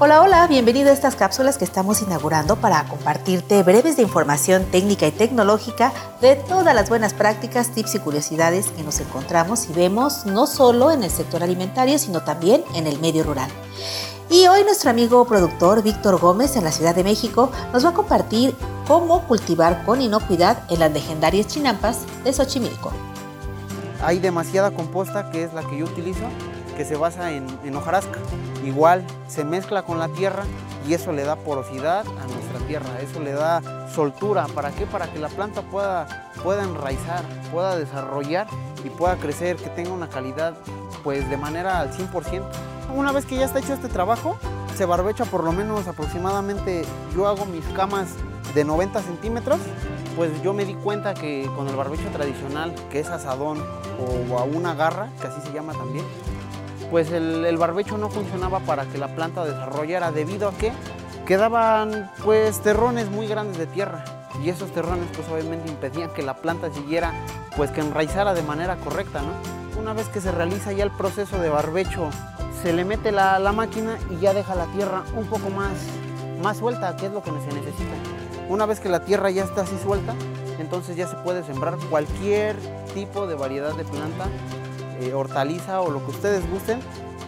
Hola, hola, bienvenido a estas cápsulas que estamos inaugurando para compartirte breves de información técnica y tecnológica de todas las buenas prácticas, tips y curiosidades que nos encontramos y vemos no solo en el sector alimentario, sino también en el medio rural. Y hoy nuestro amigo productor Víctor Gómez en la Ciudad de México nos va a compartir cómo cultivar con inocuidad en las legendarias chinampas de Xochimilco. Hay demasiada composta que es la que yo utilizo que se basa en, hojarasca. Igual se mezcla con la tierra y eso le da porosidad a nuestra tierra, eso le da soltura. ¿Para qué? Para que la planta pueda, pueda enraizar, pueda desarrollar y pueda crecer, que tenga una calidad pues de manera al 100%. Una vez que ya está hecho este trabajo, se barbecha por lo menos aproximadamente, yo hago mis camas de 90 centímetros, pues yo me di cuenta que con el barbecho tradicional, que es asadón o a una garra, que así se llama también, pues el, barbecho no funcionaba para que la planta desarrollara debido a que quedaban pues terrones muy grandes de tierra y esos terrones pues obviamente impedían que la planta siguiera pues que enraizara de manera correcta, ¿no? Una vez que se realiza ya el proceso de barbecho, se le mete la, máquina y ya deja la tierra un poco más, más suelta, que es lo que se necesita. Una vez que la tierra ya está así suelta, entonces ya se puede sembrar cualquier tipo de variedad de planta eh, hortaliza o lo que ustedes gusten,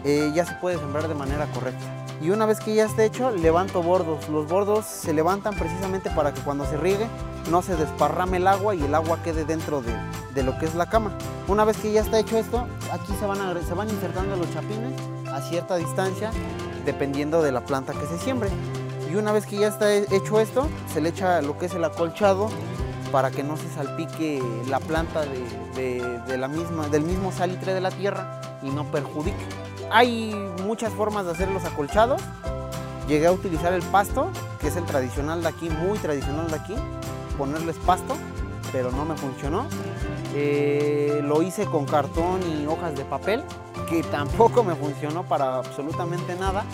eh, ya se puede sembrar de manera correcta. Y una vez que ya esté hecho, levanto bordos. Los bordos se levantan precisamente para que cuando se riegue no se desparrame el agua y el agua quede dentro de, lo que es la cama. Una vez que ya está hecho esto, aquí se van, se van insertando los chapines a cierta distancia dependiendo de la planta que se siembre. Y una vez que ya está hecho esto, se le echa lo que es el acolchado para que no se salpique la planta de, la misma, del mismo salitre de la tierra y no perjudique. Hay muchas formas de hacer los acolchados. Llegué a utilizar el pasto, que es el tradicional de aquí, muy tradicional de aquí, ponerles pasto, pero no me funcionó. Eh, lo hice con cartón y hojas de papel, que tampoco me funcionó para absolutamente nada.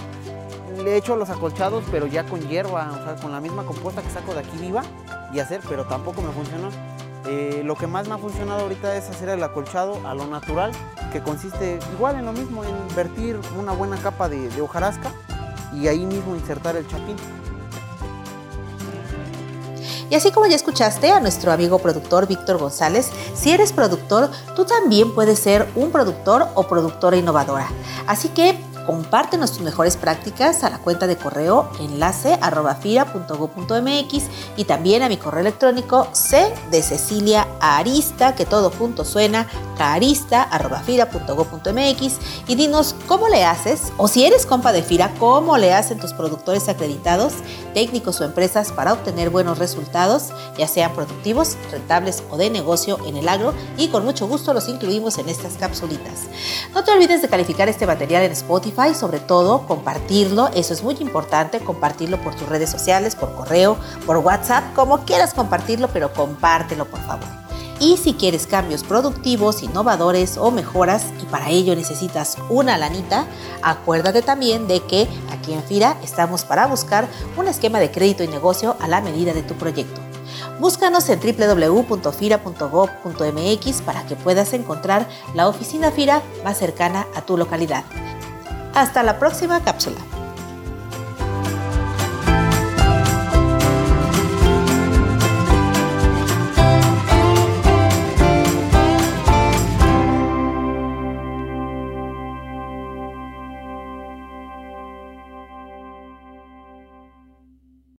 Le he hecho los acolchados, pero ya con hierba, o sea, con la misma compuesta que saco de aquí viva, y hacer, pero tampoco me funcionó. Eh, lo que más me ha funcionado ahorita es hacer el acolchado a lo natural, que consiste igual en lo mismo, en invertir una buena capa de, de hojarasca y ahí mismo insertar el chapín. Y así como ya escuchaste a nuestro amigo productor Víctor González, si eres productor, tú también puedes ser un productor o productora innovadora. Así que compártenos tus mejores prácticas a la cuenta de correo enlace arroba y también a mi correo electrónico c de Cecilia Arista, que todo junto suena, carista y dinos cómo le haces, o si eres compa de FIRA, cómo le hacen tus productores acreditados, técnicos o empresas para obtener buenos resultados, ya sean productivos, rentables o de negocio en el agro y con mucho gusto los incluimos en estas capsulitas. No te olvides de calificar este material en Spotify y sobre todo compartirlo, eso es muy importante, compartirlo por tus redes sociales, por correo, por WhatsApp, como quieras compartirlo, pero compártelo por favor. Y si quieres cambios productivos, innovadores o mejoras y para ello necesitas una lanita, acuérdate también de que aquí en FIRA estamos para buscar un esquema de crédito y negocio a la medida de tu proyecto. Búscanos en www.fira.gov.mx para que puedas encontrar la oficina FIRA más cercana a tu localidad. Hasta la próxima cápsula.